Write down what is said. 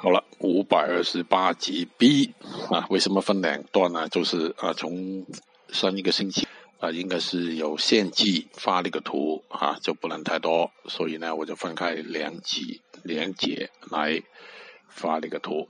好了，五百二十八集 B 啊，为什么分两段呢？就是啊，从上一个星期啊，应该是有献祭发了一个图啊，就不能太多，所以呢，我就分开两集两节来发了一个图。